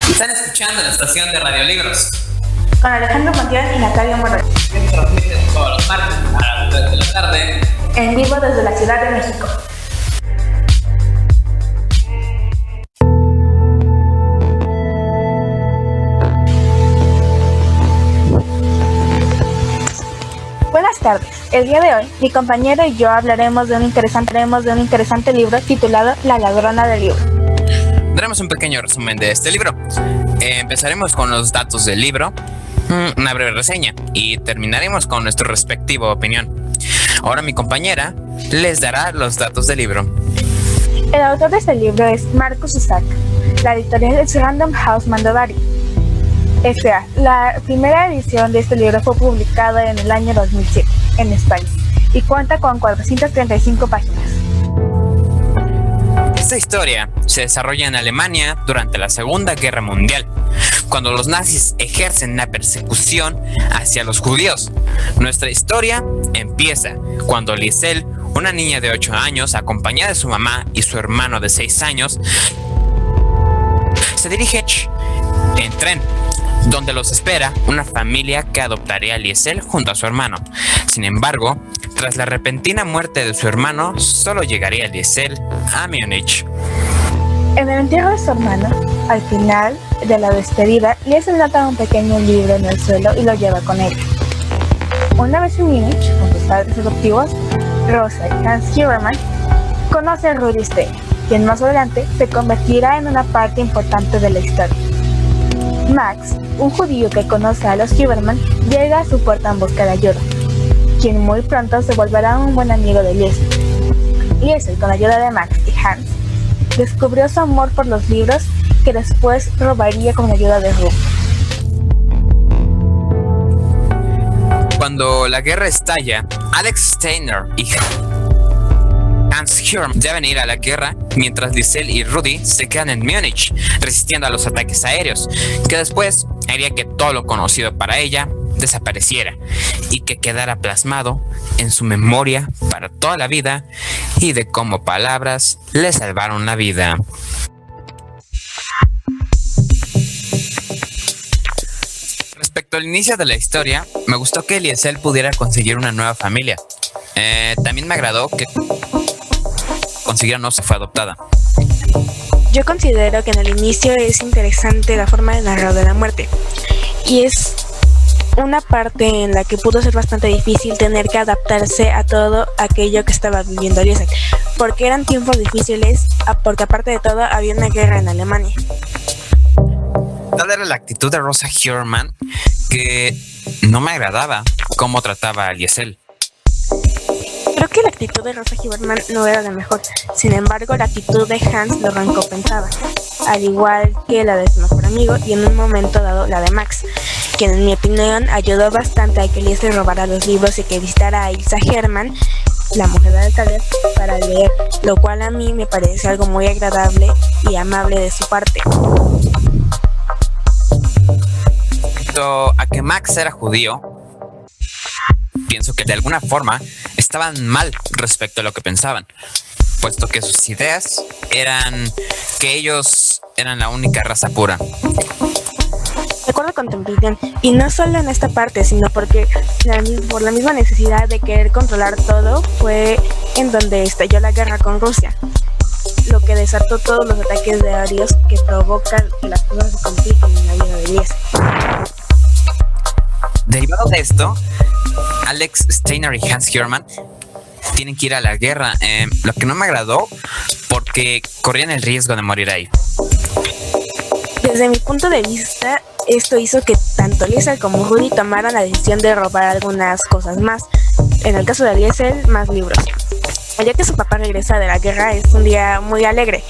Están escuchando la estación de Radiolibros. Con Alejandro Montiel y Natalia Morales. Transmite todos los martes a las 3 de la tarde. En vivo desde la Ciudad de México. Tardes. El día de hoy, mi compañero y yo hablaremos de un interesante, de un interesante libro titulado La ladrona del libro. Daremos un pequeño resumen de este libro. Eh, empezaremos con los datos del libro, mm, una breve reseña y terminaremos con nuestra respectiva opinión. Ahora mi compañera les dará los datos del libro. El autor de este libro es Marcus Isaac. La editorial es Random House Mandovari. S.A. La primera edición de este libro fue publicada en el año 2007 en España y cuenta con 435 páginas. Esta historia se desarrolla en Alemania durante la Segunda Guerra Mundial, cuando los nazis ejercen una persecución hacia los judíos. Nuestra historia empieza cuando Liesel, una niña de 8 años, acompañada de su mamá y su hermano de 6 años, se dirige en tren donde los espera una familia que adoptaría a Liesel junto a su hermano. Sin embargo, tras la repentina muerte de su hermano, solo llegaría Liesel a Múnich. En el entierro de su hermano, al final de la despedida, Liesel nota un pequeño libro en el suelo y lo lleva con él. Una vez en Múnich, con sus padres adoptivos, Rosa y Hans Huberman, conoce a Rudy Stein, quien más adelante se convertirá en una parte importante de la historia. Max, un judío que conoce a los Huberman, llega a su puerta en busca de ayuda, quien muy pronto se volverá un buen amigo de Liesel. Liesel, con la ayuda de Max y Hans, descubrió su amor por los libros que después robaría con la ayuda de Ruth. Cuando la guerra estalla, Alex Steiner y Hans Hirm deben ir a la guerra, mientras Liesel y Rudy se quedan en Múnich, resistiendo a los ataques aéreos, que después haría que todo lo conocido para ella desapareciera y que quedara plasmado en su memoria para toda la vida y de cómo palabras le salvaron la vida. Respecto al inicio de la historia, me gustó que Liesel pudiera conseguir una nueva familia. Eh, también me agradó que consiguiera no se fue adoptada. Yo considero que en el inicio es interesante la forma de narrar de la muerte. Y es una parte en la que pudo ser bastante difícil tener que adaptarse a todo aquello que estaba viviendo Liesel, porque eran tiempos difíciles, porque aparte de todo había una guerra en Alemania. Tal era la actitud de Rosa Hurman que no me agradaba cómo trataba a Liesel. Creo que la actitud de Rosa Huberman no era la mejor, sin embargo la actitud de Hans lo recompensaba, al igual que la de su mejor amigo y en un momento dado la de Max, quien en mi opinión ayudó bastante a que Liesel robara los libros y que visitara a Ilsa Herman, la mujer del taller, para leer, lo cual a mí me parece algo muy agradable y amable de su parte. A que Max era judío, pienso que de alguna forma estaban mal respecto a lo que pensaban, puesto que sus ideas eran que ellos eran la única raza pura. De acuerdo con Templeton, y no solo en esta parte, sino porque la, por la misma necesidad de querer controlar todo fue en donde estalló la guerra con Rusia, lo que desató todos los ataques de arios que provocan que las cosas se compliquen en la vida de Liesel. Derivado de esto, Alex Steiner y Hans Hierman tienen que ir a la guerra, eh, lo que no me agradó porque corrían el riesgo de morir ahí. Desde mi punto de vista, esto hizo que tanto Liesel como Rudy tomaran la decisión de robar algunas cosas más. En el caso de Liesel, más libros. Ya que su papá regresa de la guerra es un día muy alegre.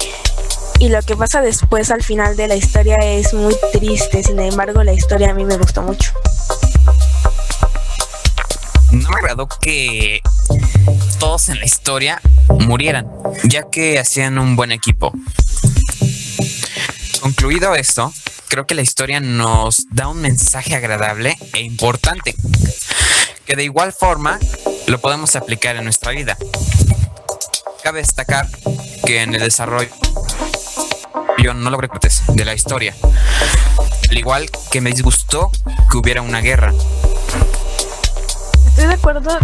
Y lo que pasa después al final de la historia es muy triste, sin embargo la historia a mí me gustó mucho. No me agradó que todos en la historia murieran, ya que hacían un buen equipo. Concluido esto, creo que la historia nos da un mensaje agradable e importante, que de igual forma lo podemos aplicar en nuestra vida. Cabe destacar que en el desarrollo yo no logré partes de la historia. Al igual que me disgustó que hubiera una guerra. Estoy de acuerdo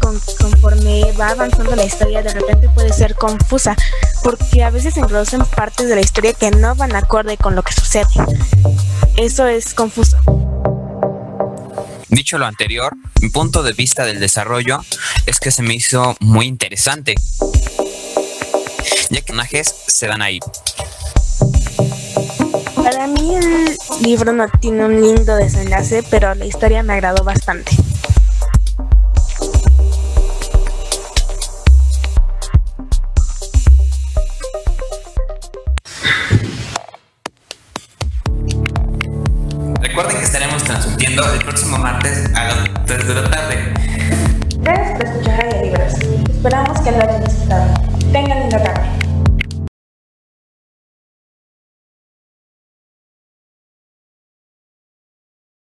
con, conforme va avanzando la historia, de repente puede ser confusa, porque a veces introducen partes de la historia que no van acorde con lo que sucede. Eso es confuso. Dicho lo anterior, mi punto de vista del desarrollo es que se me hizo muy interesante, ya que personajes se dan ahí. Para mí el libro no tiene un lindo desenlace, pero la historia me agradó bastante. Esperamos que lo hayas